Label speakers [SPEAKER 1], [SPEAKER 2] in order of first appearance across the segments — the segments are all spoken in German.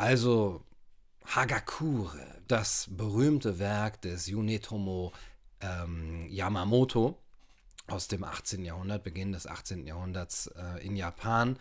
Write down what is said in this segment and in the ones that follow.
[SPEAKER 1] Also Hagakure, das berühmte Werk des Junetomo ähm, Yamamoto aus dem 18. Jahrhundert, Beginn des 18. Jahrhunderts äh, in Japan.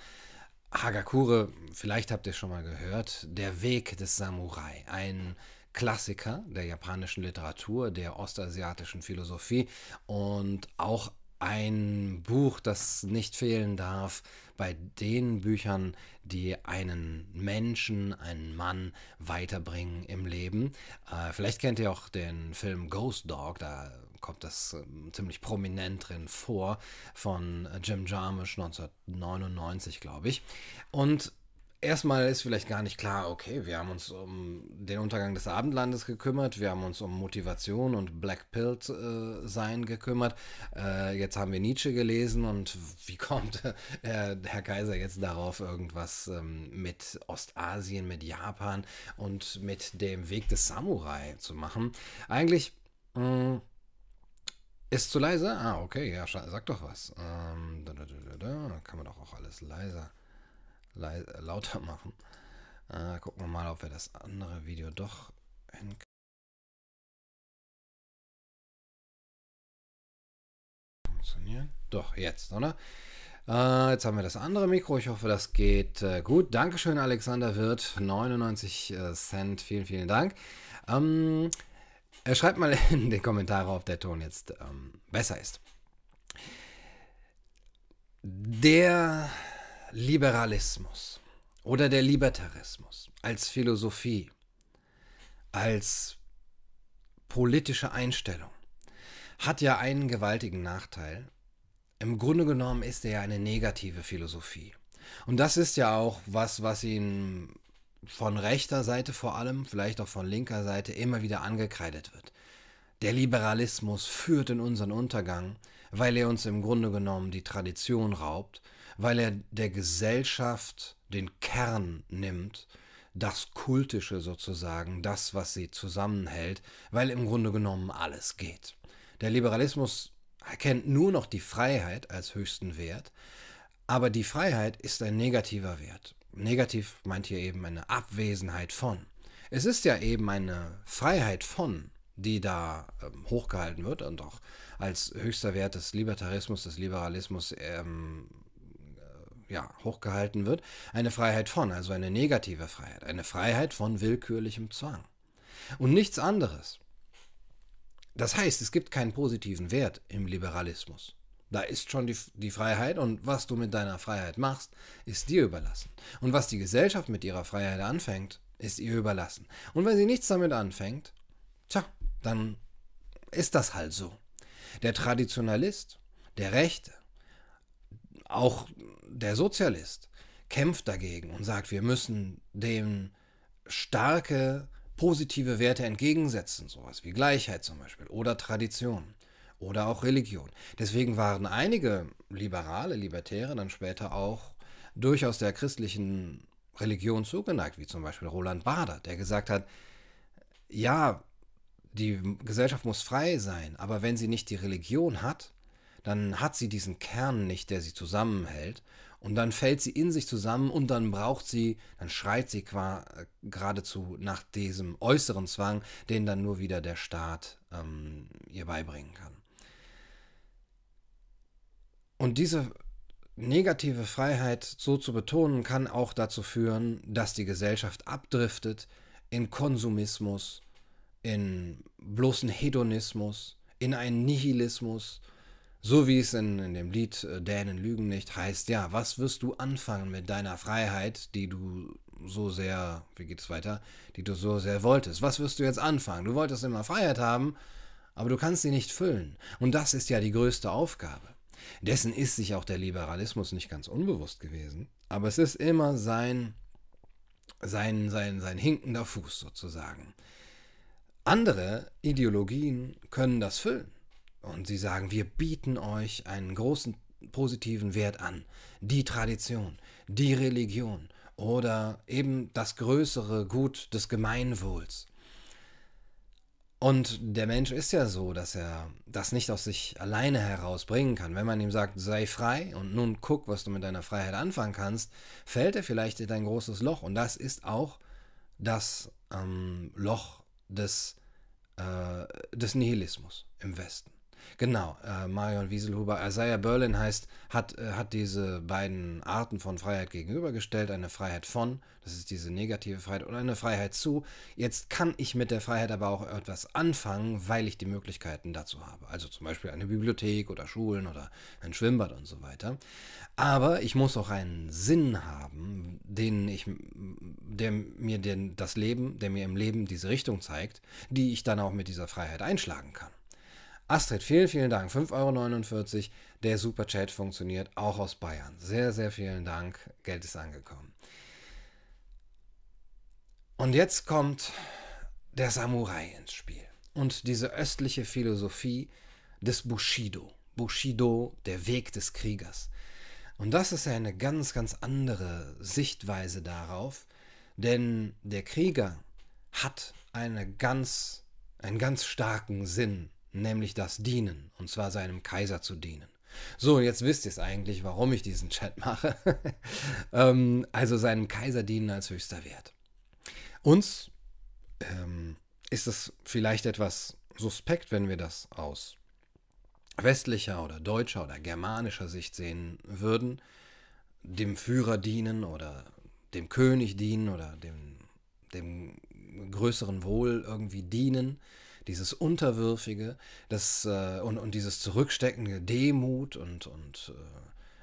[SPEAKER 1] Hagakure, vielleicht habt ihr schon mal gehört, der Weg des Samurai, ein Klassiker der japanischen Literatur, der ostasiatischen Philosophie und auch ein Buch, das nicht fehlen darf bei den Büchern, die einen Menschen, einen Mann weiterbringen im Leben. Äh, vielleicht kennt ihr auch den Film Ghost Dog, da kommt das äh, ziemlich prominent drin vor, von Jim Jarmusch 1999, glaube ich. Und Erstmal ist vielleicht gar nicht klar, okay, wir haben uns um den Untergang des Abendlandes gekümmert, wir haben uns um Motivation und Black Pill äh, sein gekümmert. Äh, jetzt haben wir Nietzsche gelesen und wie kommt äh, Herr Kaiser jetzt darauf, irgendwas ähm, mit Ostasien, mit Japan und mit dem Weg des Samurai zu machen? Eigentlich mh, hm, ist zu leise? Ah, okay, ja, sag doch was. Ähm, da, da, da, kann man doch auch alles leiser lauter machen. Äh, gucken wir mal, ob wir das andere Video doch hinkriegen. Funktionieren? Doch, jetzt, oder? Äh, jetzt haben wir das andere Mikro. Ich hoffe, das geht äh, gut. Dankeschön, Alexander Wirth. 99 äh, Cent. Vielen, vielen Dank. Ähm, schreibt mal in die Kommentare, ob der Ton jetzt ähm, besser ist. Der Liberalismus oder der Libertarismus als Philosophie, als politische Einstellung hat ja einen gewaltigen Nachteil. Im Grunde genommen ist er ja eine negative Philosophie. Und das ist ja auch was, was ihn von rechter Seite vor allem, vielleicht auch von linker Seite immer wieder angekreidet wird. Der Liberalismus führt in unseren Untergang, weil er uns im Grunde genommen die Tradition raubt, weil er der Gesellschaft den Kern nimmt, das Kultische sozusagen, das, was sie zusammenhält, weil im Grunde genommen alles geht. Der Liberalismus erkennt nur noch die Freiheit als höchsten Wert, aber die Freiheit ist ein negativer Wert. Negativ meint hier eben eine Abwesenheit von. Es ist ja eben eine Freiheit von, die da ähm, hochgehalten wird und auch als höchster Wert des Libertarismus, des Liberalismus ähm, ja, hochgehalten wird, eine Freiheit von, also eine negative Freiheit, eine Freiheit von willkürlichem Zwang. Und nichts anderes. Das heißt, es gibt keinen positiven Wert im Liberalismus. Da ist schon die, die Freiheit und was du mit deiner Freiheit machst, ist dir überlassen. Und was die Gesellschaft mit ihrer Freiheit anfängt, ist ihr überlassen. Und wenn sie nichts damit anfängt, tja, dann ist das halt so. Der Traditionalist, der Rechte, auch der Sozialist kämpft dagegen und sagt, wir müssen dem starke positive Werte entgegensetzen, sowas wie Gleichheit zum Beispiel oder Tradition oder auch Religion. Deswegen waren einige Liberale, Libertäre dann später auch durchaus der christlichen Religion zugeneigt, wie zum Beispiel Roland Bader, der gesagt hat, ja, die Gesellschaft muss frei sein, aber wenn sie nicht die Religion hat, dann hat sie diesen Kern nicht, der sie zusammenhält. Und dann fällt sie in sich zusammen und dann braucht sie, dann schreit sie äh, geradezu nach diesem äußeren Zwang, den dann nur wieder der Staat ähm, ihr beibringen kann. Und diese negative Freiheit so zu betonen, kann auch dazu führen, dass die Gesellschaft abdriftet in Konsumismus, in bloßen Hedonismus, in einen Nihilismus, so wie es in, in dem Lied äh, Dänen lügen nicht heißt, ja, was wirst du anfangen mit deiner Freiheit, die du so sehr, wie geht es weiter, die du so sehr wolltest? Was wirst du jetzt anfangen? Du wolltest immer Freiheit haben, aber du kannst sie nicht füllen. Und das ist ja die größte Aufgabe. Dessen ist sich auch der Liberalismus nicht ganz unbewusst gewesen, aber es ist immer sein, sein, sein, sein hinkender Fuß sozusagen. Andere Ideologien können das füllen. Und sie sagen, wir bieten euch einen großen positiven Wert an. Die Tradition, die Religion oder eben das größere Gut des Gemeinwohls. Und der Mensch ist ja so, dass er das nicht aus sich alleine herausbringen kann. Wenn man ihm sagt, sei frei und nun guck, was du mit deiner Freiheit anfangen kannst, fällt er vielleicht in ein großes Loch. Und das ist auch das ähm, Loch des, äh, des Nihilismus im Westen. Genau, äh, Marion Wieselhuber. Isaiah Berlin heißt, hat, äh, hat diese beiden Arten von Freiheit gegenübergestellt. Eine Freiheit von, das ist diese negative Freiheit, und eine Freiheit zu. Jetzt kann ich mit der Freiheit aber auch etwas anfangen, weil ich die Möglichkeiten dazu habe. Also zum Beispiel eine Bibliothek oder Schulen oder ein Schwimmbad und so weiter. Aber ich muss auch einen Sinn haben, den ich, der mir den, das Leben, der mir im Leben diese Richtung zeigt, die ich dann auch mit dieser Freiheit einschlagen kann. Astrid, vielen, vielen Dank. 5,49 Euro. Der Superchat funktioniert auch aus Bayern. Sehr, sehr vielen Dank. Geld ist angekommen. Und jetzt kommt der Samurai ins Spiel. Und diese östliche Philosophie des Bushido. Bushido, der Weg des Kriegers. Und das ist ja eine ganz, ganz andere Sichtweise darauf, denn der Krieger hat eine ganz, einen ganz starken Sinn nämlich das Dienen, und zwar seinem Kaiser zu dienen. So, jetzt wisst ihr es eigentlich, warum ich diesen Chat mache. ähm, also seinem Kaiser dienen als höchster Wert. Uns ähm, ist es vielleicht etwas suspekt, wenn wir das aus westlicher oder deutscher oder germanischer Sicht sehen würden, dem Führer dienen oder dem König dienen oder dem, dem größeren Wohl irgendwie dienen dieses Unterwürfige das, äh, und, und dieses zurücksteckende Demut und, und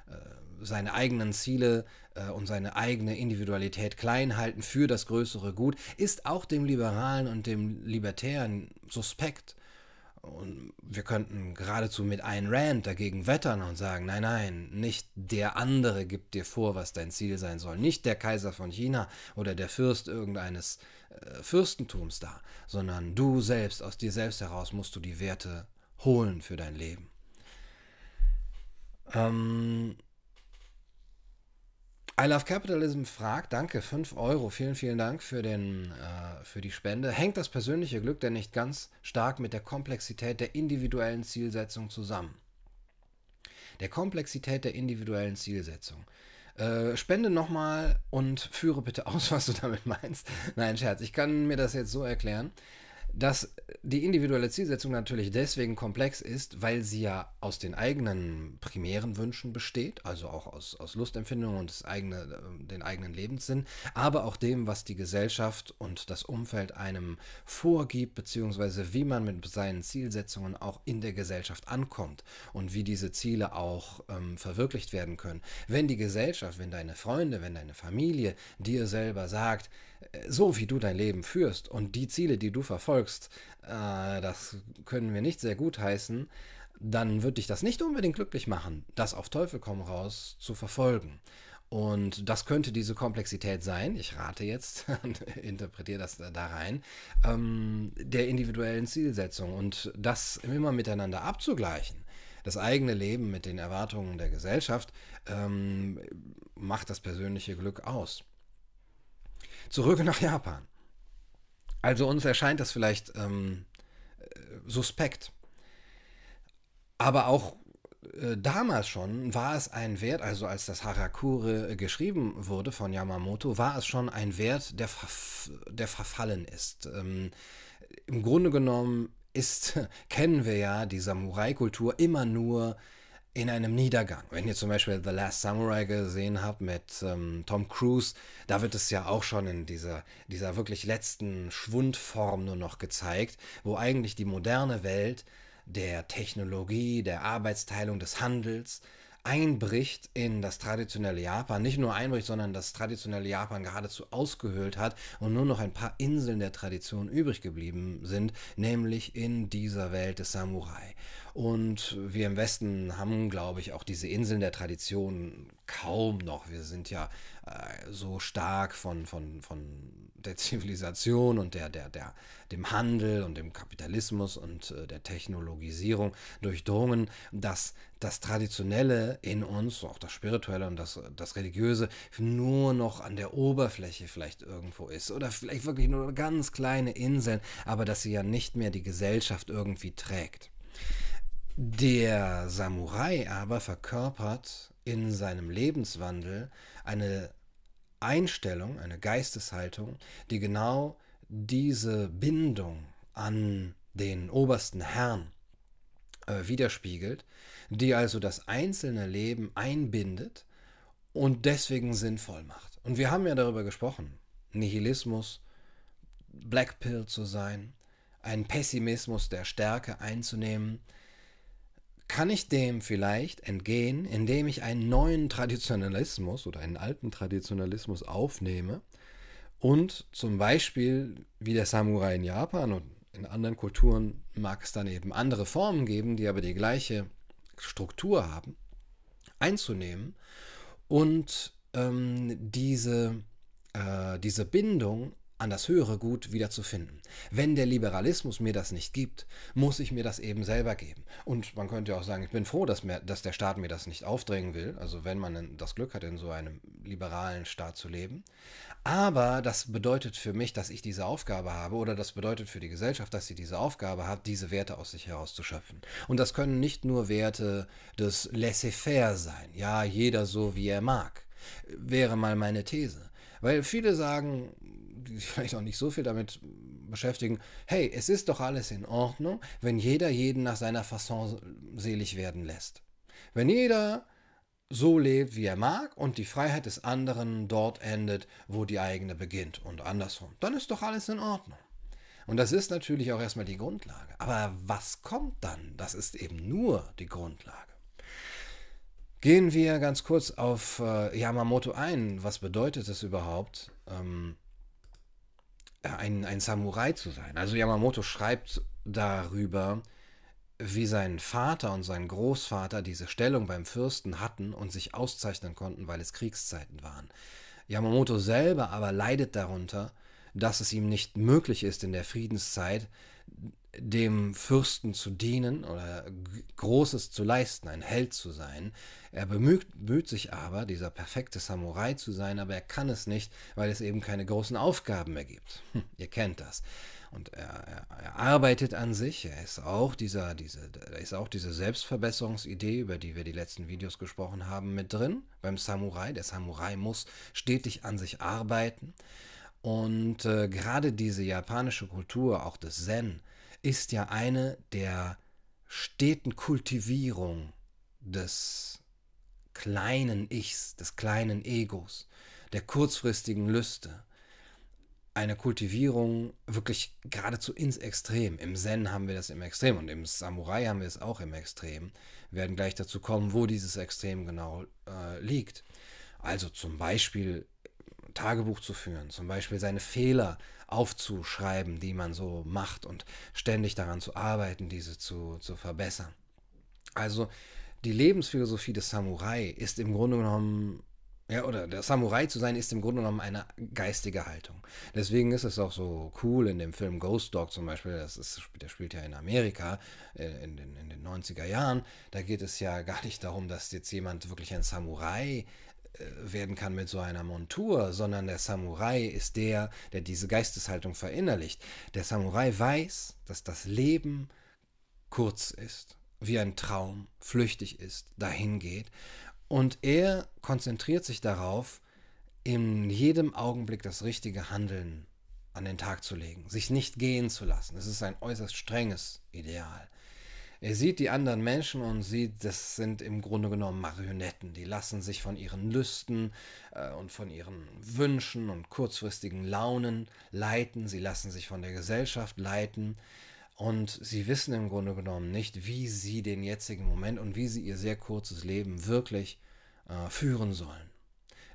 [SPEAKER 1] äh, äh, seine eigenen Ziele äh, und seine eigene Individualität klein halten für das größere Gut, ist auch dem Liberalen und dem Libertären suspekt. Und wir könnten geradezu mit Ayn Rand dagegen wettern und sagen, nein, nein, nicht der andere gibt dir vor, was dein Ziel sein soll, nicht der Kaiser von China oder der Fürst irgendeines äh, Fürstentums da, sondern du selbst, aus dir selbst heraus musst du die Werte holen für dein Leben. Ähm, I Love Capitalism fragt, danke, 5 Euro, vielen, vielen Dank für, den, äh, für die Spende. Hängt das persönliche Glück denn nicht ganz stark mit der Komplexität der individuellen Zielsetzung zusammen? Der Komplexität der individuellen Zielsetzung. Äh, spende nochmal und führe bitte aus, was du damit meinst. Nein, Scherz, ich kann mir das jetzt so erklären dass die individuelle Zielsetzung natürlich deswegen komplex ist, weil sie ja aus den eigenen primären Wünschen besteht, also auch aus, aus Lustempfindungen und eigene, äh, den eigenen Lebenssinn, aber auch dem, was die Gesellschaft und das Umfeld einem vorgibt, beziehungsweise wie man mit seinen Zielsetzungen auch in der Gesellschaft ankommt und wie diese Ziele auch ähm, verwirklicht werden können. Wenn die Gesellschaft, wenn deine Freunde, wenn deine Familie dir selber sagt, so wie du dein Leben führst und die Ziele, die du verfolgst, äh, das können wir nicht sehr gut heißen, dann wird dich das nicht unbedingt glücklich machen, das auf Teufel komm raus zu verfolgen. Und das könnte diese Komplexität sein, ich rate jetzt und interpretiere das da rein, ähm, der individuellen Zielsetzung und das immer miteinander abzugleichen. Das eigene Leben mit den Erwartungen der Gesellschaft ähm, macht das persönliche Glück aus. Zurück nach Japan. Also uns erscheint das vielleicht ähm, äh, suspekt. Aber auch äh, damals schon war es ein Wert, also als das Harakure geschrieben wurde von Yamamoto, war es schon ein Wert, der, verf der verfallen ist. Ähm, Im Grunde genommen ist, kennen wir ja die Samurai-Kultur immer nur in einem Niedergang. Wenn ihr zum Beispiel The Last Samurai gesehen habt mit ähm, Tom Cruise, da wird es ja auch schon in dieser, dieser wirklich letzten Schwundform nur noch gezeigt, wo eigentlich die moderne Welt der Technologie, der Arbeitsteilung, des Handels einbricht in das traditionelle Japan, nicht nur einbricht, sondern das traditionelle Japan geradezu ausgehöhlt hat und nur noch ein paar Inseln der Tradition übrig geblieben sind, nämlich in dieser Welt des Samurai. Und wir im Westen haben, glaube ich, auch diese Inseln der Tradition kaum noch. Wir sind ja äh, so stark von, von, von der Zivilisation und der, der, der, dem Handel und dem Kapitalismus und äh, der Technologisierung durchdrungen, dass das Traditionelle in uns, auch das Spirituelle und das, das Religiöse, nur noch an der Oberfläche vielleicht irgendwo ist. Oder vielleicht wirklich nur ganz kleine Inseln, aber dass sie ja nicht mehr die Gesellschaft irgendwie trägt. Der Samurai aber verkörpert in seinem Lebenswandel eine Einstellung, eine Geisteshaltung, die genau diese Bindung an den obersten Herrn äh, widerspiegelt, die also das einzelne Leben einbindet und deswegen sinnvoll macht. Und wir haben ja darüber gesprochen. Nihilismus, Blackpill zu sein, einen Pessimismus der Stärke einzunehmen, kann ich dem vielleicht entgehen, indem ich einen neuen Traditionalismus oder einen alten Traditionalismus aufnehme und zum Beispiel wie der Samurai in Japan und in anderen Kulturen mag es dann eben andere Formen geben, die aber die gleiche Struktur haben, einzunehmen und ähm, diese, äh, diese Bindung an das höhere Gut wiederzufinden. Wenn der Liberalismus mir das nicht gibt, muss ich mir das eben selber geben. Und man könnte auch sagen, ich bin froh, dass, mir, dass der Staat mir das nicht aufdrängen will, also wenn man das Glück hat, in so einem liberalen Staat zu leben. Aber das bedeutet für mich, dass ich diese Aufgabe habe oder das bedeutet für die Gesellschaft, dass sie diese Aufgabe hat, diese Werte aus sich herauszuschöpfen. Und das können nicht nur Werte des Laissez-faire sein, ja, jeder so wie er mag, wäre mal meine These. Weil viele sagen, die sich vielleicht auch nicht so viel damit beschäftigen, hey, es ist doch alles in Ordnung, wenn jeder jeden nach seiner Fasson selig werden lässt. Wenn jeder so lebt, wie er mag und die Freiheit des anderen dort endet, wo die eigene beginnt und andersrum, dann ist doch alles in Ordnung. Und das ist natürlich auch erstmal die Grundlage. Aber was kommt dann? Das ist eben nur die Grundlage. Gehen wir ganz kurz auf äh, Yamamoto ein. Was bedeutet es überhaupt, ähm, ein, ein Samurai zu sein? Also Yamamoto schreibt darüber, wie sein Vater und sein Großvater diese Stellung beim Fürsten hatten und sich auszeichnen konnten, weil es Kriegszeiten waren. Yamamoto selber aber leidet darunter, dass es ihm nicht möglich ist, in der Friedenszeit dem Fürsten zu dienen oder Großes zu leisten, ein Held zu sein. Er bemüht, bemüht, sich aber, dieser perfekte Samurai zu sein, aber er kann es nicht, weil es eben keine großen Aufgaben mehr gibt. Hm, ihr kennt das. Und er, er, er, arbeitet an sich. Er ist auch dieser, diese, ist auch diese Selbstverbesserungsidee, über die wir die letzten Videos gesprochen haben, mit drin beim Samurai. Der Samurai muss stetig an sich arbeiten. Und äh, gerade diese japanische Kultur, auch des Zen, ist ja eine der steten Kultivierung des kleinen Ichs, des kleinen Egos, der kurzfristigen Lüste eine Kultivierung wirklich geradezu ins Extrem. Im Zen haben wir das im Extrem und im Samurai haben wir es auch im Extrem. Wir werden gleich dazu kommen, wo dieses Extrem genau äh, liegt. Also zum Beispiel Tagebuch zu führen, zum Beispiel seine Fehler aufzuschreiben, die man so macht und ständig daran zu arbeiten, diese zu, zu verbessern. Also die Lebensphilosophie des Samurai ist im Grunde genommen ja, oder der Samurai zu sein ist im Grunde genommen eine geistige Haltung. Deswegen ist es auch so cool in dem Film Ghost Dog zum Beispiel, das ist, der spielt ja in Amerika äh, in den, in den 90er Jahren. Da geht es ja gar nicht darum, dass jetzt jemand wirklich ein Samurai werden kann mit so einer Montur, sondern der Samurai ist der, der diese Geisteshaltung verinnerlicht. Der Samurai weiß, dass das Leben kurz ist, wie ein Traum, flüchtig ist, dahin geht und er konzentriert sich darauf, in jedem Augenblick das richtige Handeln an den Tag zu legen, sich nicht gehen zu lassen. Es ist ein äußerst strenges Ideal. Er sieht die anderen Menschen und sieht, das sind im Grunde genommen Marionetten. Die lassen sich von ihren Lüsten äh, und von ihren Wünschen und kurzfristigen Launen leiten. Sie lassen sich von der Gesellschaft leiten. Und sie wissen im Grunde genommen nicht, wie sie den jetzigen Moment und wie sie ihr sehr kurzes Leben wirklich äh, führen sollen.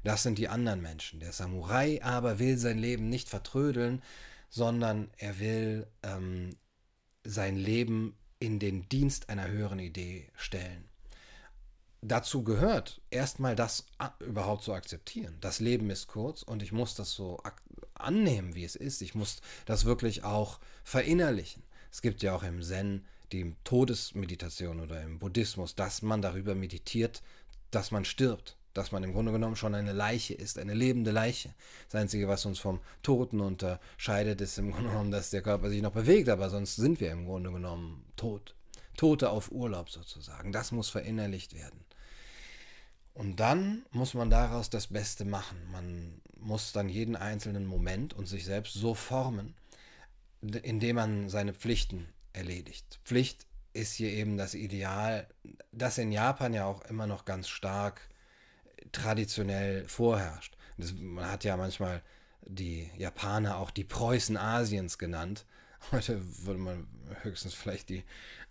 [SPEAKER 1] Das sind die anderen Menschen. Der Samurai aber will sein Leben nicht vertrödeln, sondern er will ähm, sein Leben in den Dienst einer höheren Idee stellen. Dazu gehört erstmal das überhaupt zu akzeptieren. Das Leben ist kurz und ich muss das so annehmen, wie es ist. Ich muss das wirklich auch verinnerlichen. Es gibt ja auch im Zen die Todesmeditation oder im Buddhismus, dass man darüber meditiert, dass man stirbt, dass man im Grunde genommen schon eine Leiche ist, eine lebende Leiche. Das Einzige, was uns vom Toten unterscheidet, ist im Grunde genommen, dass der Körper sich noch bewegt, aber sonst sind wir im Grunde genommen tot. Tote auf Urlaub sozusagen. Das muss verinnerlicht werden. Und dann muss man daraus das Beste machen. Man muss dann jeden einzelnen Moment und sich selbst so formen, indem man seine Pflichten erledigt. Pflicht ist hier eben das Ideal, das in Japan ja auch immer noch ganz stark traditionell vorherrscht. Das, man hat ja manchmal die Japaner auch die Preußen Asiens genannt. Heute würde man höchstens vielleicht die,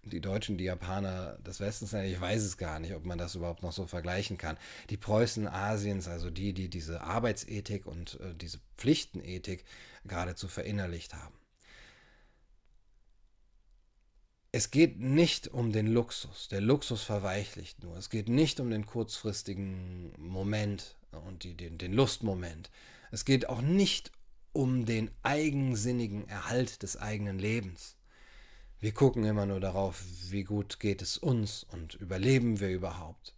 [SPEAKER 1] die Deutschen, die Japaner des Westens nennen. Ich weiß es gar nicht, ob man das überhaupt noch so vergleichen kann. Die Preußen Asiens, also die, die diese Arbeitsethik und äh, diese Pflichtenethik geradezu verinnerlicht haben. Es geht nicht um den Luxus. Der Luxus verweichlicht nur. Es geht nicht um den kurzfristigen Moment und die, den, den Lustmoment. Es geht auch nicht um den eigensinnigen Erhalt des eigenen Lebens. Wir gucken immer nur darauf, wie gut geht es uns und überleben wir überhaupt.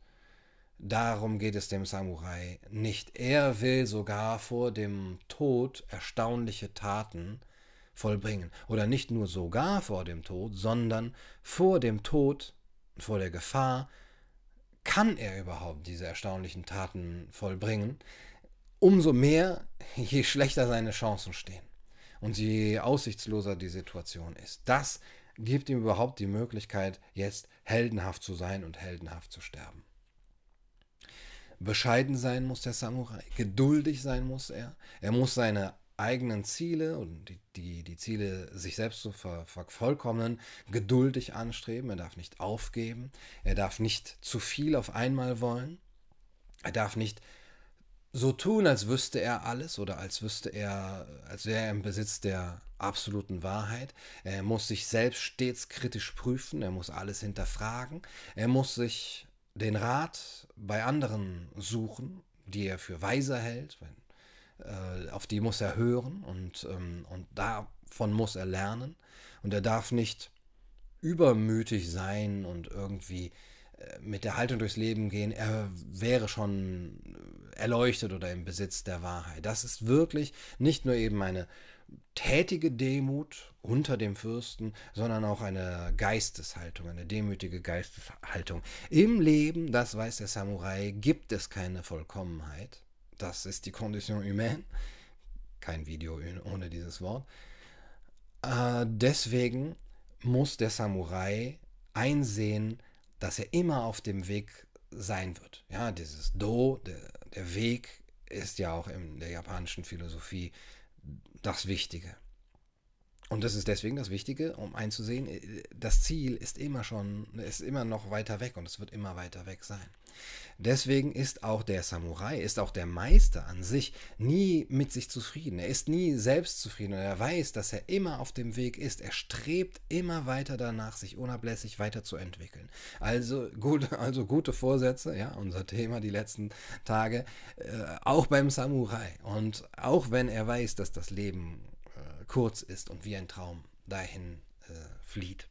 [SPEAKER 1] Darum geht es dem Samurai nicht. Er will sogar vor dem Tod erstaunliche Taten vollbringen. Oder nicht nur sogar vor dem Tod, sondern vor dem Tod, vor der Gefahr, kann er überhaupt diese erstaunlichen Taten vollbringen. Umso mehr, je schlechter seine Chancen stehen und je aussichtsloser die Situation ist. Das gibt ihm überhaupt die Möglichkeit, jetzt heldenhaft zu sein und heldenhaft zu sterben. Bescheiden sein muss der Samurai, geduldig sein muss er, er muss seine eigenen Ziele und die, die, die Ziele, sich selbst zu ver, geduldig anstreben. Er darf nicht aufgeben. Er darf nicht zu viel auf einmal wollen. Er darf nicht so tun, als wüsste er alles oder als wüsste er, als wäre er im Besitz der absoluten Wahrheit. Er muss sich selbst stets kritisch prüfen. Er muss alles hinterfragen. Er muss sich den Rat bei anderen suchen, die er für weiser hält, äh, auf die muss er hören und, ähm, und davon muss er lernen. Und er darf nicht übermütig sein und irgendwie äh, mit der Haltung durchs Leben gehen, er wäre schon erleuchtet oder im Besitz der Wahrheit. Das ist wirklich nicht nur eben eine tätige Demut unter dem Fürsten, sondern auch eine Geisteshaltung, eine demütige Geisteshaltung. Im Leben, das weiß der Samurai, gibt es keine Vollkommenheit. Das ist die Condition humaine. Kein Video ohne dieses Wort. Äh, deswegen muss der Samurai einsehen, dass er immer auf dem Weg sein wird. Ja, dieses Do, der, der Weg, ist ja auch in der japanischen Philosophie das Wichtige. Und das ist deswegen das Wichtige, um einzusehen, äh, das Ziel ist immer schon, ist immer noch weiter weg und es wird immer weiter weg sein. Deswegen ist auch der Samurai, ist auch der Meister an sich nie mit sich zufrieden. Er ist nie selbst zufrieden und er weiß, dass er immer auf dem Weg ist. Er strebt immer weiter danach, sich unablässig weiterzuentwickeln. Also, gut, also gute Vorsätze, ja, unser Thema die letzten Tage, äh, auch beim Samurai. Und auch wenn er weiß, dass das Leben kurz ist und wie ein Traum dahin äh, flieht.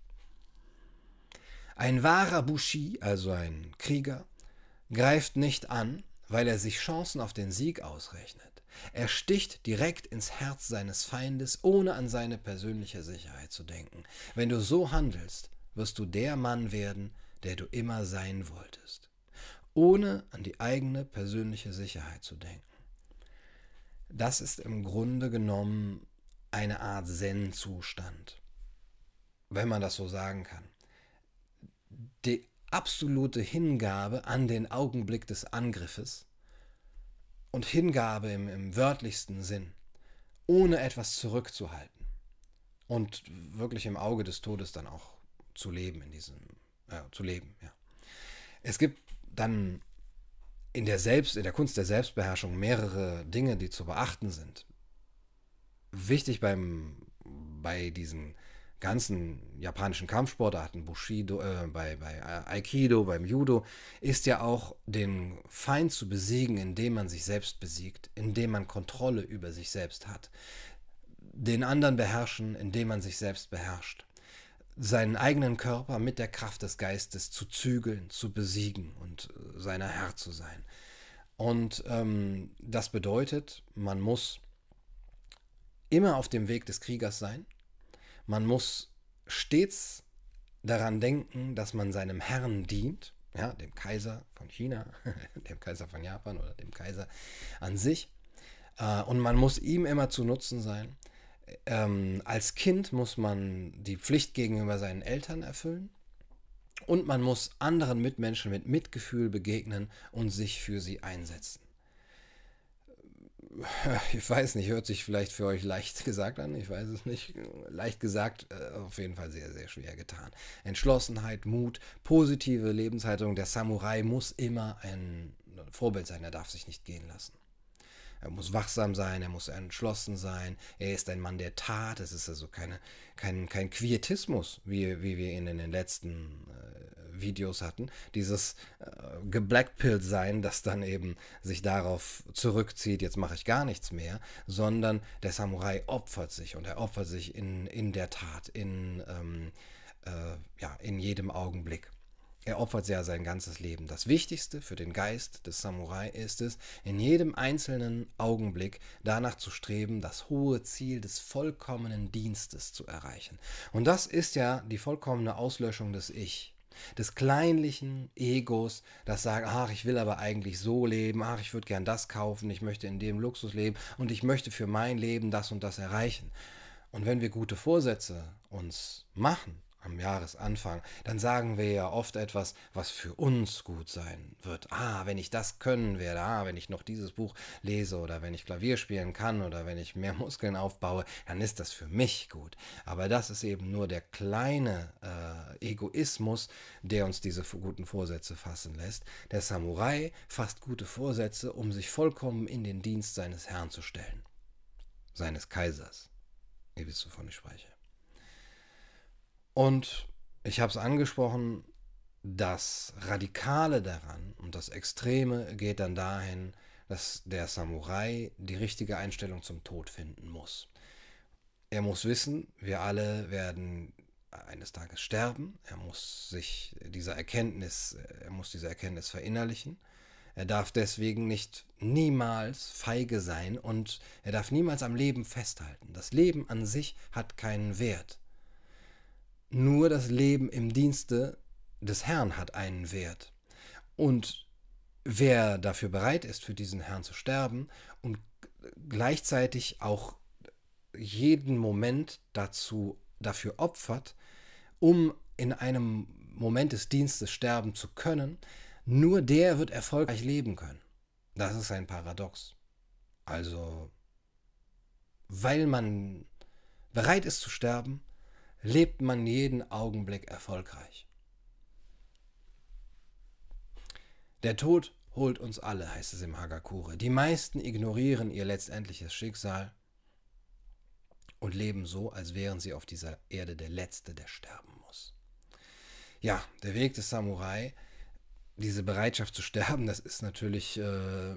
[SPEAKER 1] Ein wahrer Bushi, also ein Krieger, greift nicht an, weil er sich Chancen auf den Sieg ausrechnet. Er sticht direkt ins Herz seines Feindes, ohne an seine persönliche Sicherheit zu denken. Wenn du so handelst, wirst du der Mann werden, der du immer sein wolltest, ohne an die eigene persönliche Sicherheit zu denken. Das ist im Grunde genommen eine Art Zen-Zustand, wenn man das so sagen kann. Die absolute Hingabe an den Augenblick des Angriffes und Hingabe im, im wörtlichsten Sinn, ohne etwas zurückzuhalten und wirklich im Auge des Todes dann auch zu leben in diesem, äh, zu leben, ja. Es gibt dann in der Selbst, in der Kunst der Selbstbeherrschung mehrere Dinge, die zu beachten sind. Wichtig beim, bei diesen ganzen japanischen Kampfsportarten, Bushido, äh, bei, bei Aikido, beim Judo, ist ja auch den Feind zu besiegen, indem man sich selbst besiegt, indem man Kontrolle über sich selbst hat. Den anderen beherrschen, indem man sich selbst beherrscht. Seinen eigenen Körper mit der Kraft des Geistes zu zügeln, zu besiegen und äh, seiner Herr zu sein. Und ähm, das bedeutet, man muss immer auf dem Weg des Kriegers sein, man muss stets daran denken, dass man seinem Herrn dient ja, dem Kaiser von China, dem Kaiser von Japan oder dem Kaiser an sich. Äh, und man muss ihm immer zu Nutzen sein. Ähm, als Kind muss man die Pflicht gegenüber seinen Eltern erfüllen. Und man muss anderen Mitmenschen mit Mitgefühl begegnen und sich für sie einsetzen. Ich weiß nicht, hört sich vielleicht für euch leicht gesagt an, ich weiß es nicht. Leicht gesagt, äh, auf jeden Fall sehr, sehr schwer getan. Entschlossenheit, Mut, positive Lebenshaltung. Der Samurai muss immer ein Vorbild sein, er darf sich nicht gehen lassen. Er muss wachsam sein, er muss entschlossen sein, er ist ein Mann der Tat. Es ist also keine, kein, kein Quietismus, wie, wie wir ihn in den letzten äh, Videos hatten. Dieses äh, geblackpillt sein, das dann eben sich darauf zurückzieht, jetzt mache ich gar nichts mehr, sondern der Samurai opfert sich und er opfert sich in, in der Tat, in, ähm, äh, ja, in jedem Augenblick. Er opfert ja sein ganzes Leben. Das Wichtigste für den Geist des Samurai ist es, in jedem einzelnen Augenblick danach zu streben, das hohe Ziel des vollkommenen Dienstes zu erreichen. Und das ist ja die vollkommene Auslöschung des Ich, des kleinlichen Egos, das sagt, ach, ich will aber eigentlich so leben, ach, ich würde gern das kaufen, ich möchte in dem Luxus leben und ich möchte für mein Leben das und das erreichen. Und wenn wir gute Vorsätze uns machen, am Jahresanfang, dann sagen wir ja oft etwas, was für uns gut sein wird. Ah, wenn ich das können werde, ah, wenn ich noch dieses Buch lese oder wenn ich Klavier spielen kann oder wenn ich mehr Muskeln aufbaue, dann ist das für mich gut. Aber das ist eben nur der kleine äh, Egoismus, der uns diese guten Vorsätze fassen lässt. Der Samurai fasst gute Vorsätze, um sich vollkommen in den Dienst seines Herrn zu stellen, seines Kaisers. Ihr wisst, wovon ich spreche. Und ich habe es angesprochen, das Radikale daran und das Extreme geht dann dahin, dass der Samurai die richtige Einstellung zum Tod finden muss. Er muss wissen, wir alle werden eines Tages sterben. Er muss sich dieser Erkenntnis, er muss diese Erkenntnis verinnerlichen. Er darf deswegen nicht niemals feige sein und er darf niemals am Leben festhalten. Das Leben an sich hat keinen Wert. Nur das Leben im Dienste des Herrn hat einen Wert. Und wer dafür bereit ist, für diesen Herrn zu sterben und gleichzeitig auch jeden Moment dazu dafür opfert, um in einem Moment des Dienstes sterben zu können, nur der wird erfolgreich leben können. Das ist ein Paradox. Also, weil man bereit ist zu sterben, lebt man jeden Augenblick erfolgreich. Der Tod holt uns alle, heißt es im Hagakure. Die meisten ignorieren ihr letztendliches Schicksal und leben so, als wären sie auf dieser Erde der Letzte, der sterben muss. Ja, der Weg des Samurai, diese Bereitschaft zu sterben, das ist natürlich äh,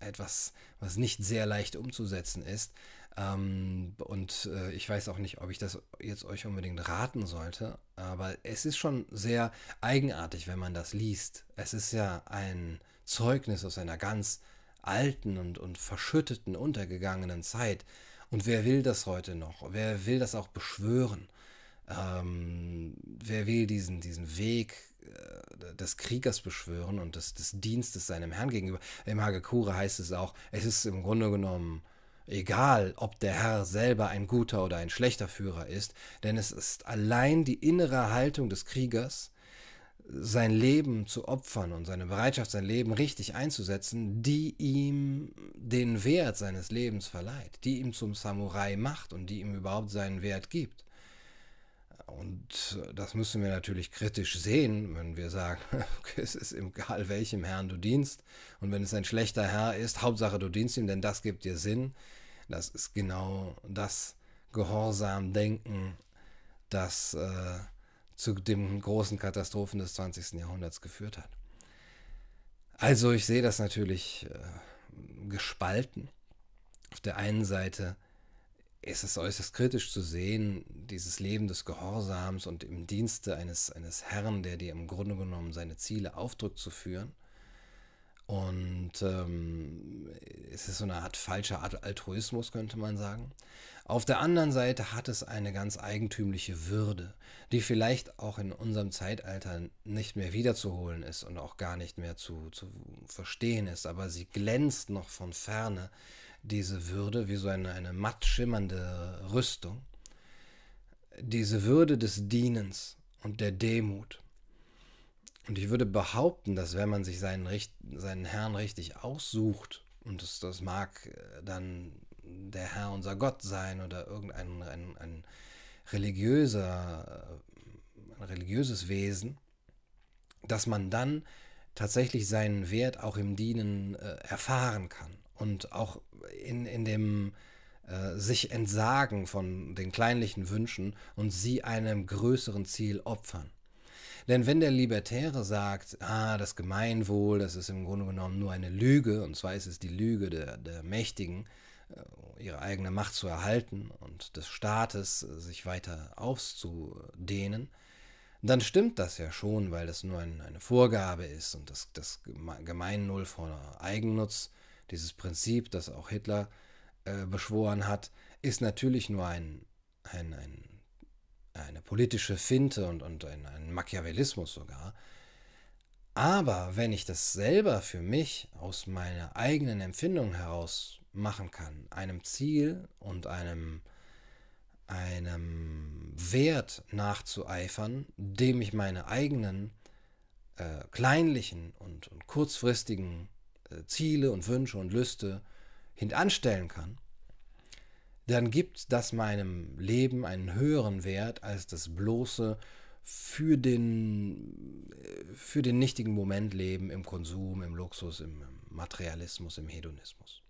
[SPEAKER 1] etwas, was nicht sehr leicht umzusetzen ist. Ähm, und äh, ich weiß auch nicht, ob ich das jetzt euch unbedingt raten sollte, aber es ist schon sehr eigenartig, wenn man das liest. Es ist ja ein Zeugnis aus einer ganz alten und, und verschütteten, untergegangenen Zeit. Und wer will das heute noch? Wer will das auch beschwören? Ähm, wer will diesen, diesen Weg äh, des Kriegers beschwören und des, des Dienstes seinem Herrn gegenüber? Im Hagakure heißt es auch, es ist im Grunde genommen Egal, ob der Herr selber ein guter oder ein schlechter Führer ist, denn es ist allein die innere Haltung des Kriegers, sein Leben zu opfern und seine Bereitschaft, sein Leben richtig einzusetzen, die ihm den Wert seines Lebens verleiht, die ihm zum Samurai macht und die ihm überhaupt seinen Wert gibt. Und das müssen wir natürlich kritisch sehen, wenn wir sagen, okay, es ist egal, welchem Herrn du dienst. Und wenn es ein schlechter Herr ist, Hauptsache du dienst ihm, denn das gibt dir Sinn. Das ist genau das Gehorsam-Denken, das äh, zu den großen Katastrophen des 20. Jahrhunderts geführt hat. Also ich sehe das natürlich äh, gespalten. Auf der einen Seite ist es äußerst kritisch zu sehen, dieses Leben des Gehorsams und im Dienste eines, eines Herrn, der dir im Grunde genommen seine Ziele aufdrückt, zu führen. Und ähm, es ist so eine Art falscher Altruismus, könnte man sagen. Auf der anderen Seite hat es eine ganz eigentümliche Würde, die vielleicht auch in unserem Zeitalter nicht mehr wiederzuholen ist und auch gar nicht mehr zu, zu verstehen ist, aber sie glänzt noch von ferne, diese Würde, wie so eine, eine matt schimmernde Rüstung. Diese Würde des Dienens und der Demut. Und ich würde behaupten, dass wenn man sich seinen, seinen Herrn richtig aussucht, und das, das mag dann der Herr unser Gott sein oder irgendein ein, ein religiöser, ein religiöses Wesen, dass man dann tatsächlich seinen Wert auch im Dienen äh, erfahren kann und auch in, in dem äh, sich entsagen von den kleinlichen Wünschen und sie einem größeren Ziel opfern. Denn wenn der Libertäre sagt, ah, das Gemeinwohl, das ist im Grunde genommen nur eine Lüge, und zwar ist es die Lüge der, der Mächtigen, äh, ihre eigene Macht zu erhalten und des Staates äh, sich weiter auszudehnen, dann stimmt das ja schon, weil das nur ein, eine Vorgabe ist und das, das Gemeinnull vor Eigennutz, dieses Prinzip, das auch Hitler äh, beschworen hat, ist natürlich nur ein, ein, ein eine politische Finte und, und ein, ein Machiavellismus sogar. Aber wenn ich das selber für mich aus meiner eigenen Empfindung heraus machen kann, einem Ziel und einem, einem Wert nachzueifern, dem ich meine eigenen äh, kleinlichen und, und kurzfristigen Ziele und Wünsche und Lüste hintanstellen kann, dann gibt das meinem Leben einen höheren Wert als das bloße für den, äh, für den nichtigen Moment leben im Konsum, im Luxus, im Materialismus, im Hedonismus.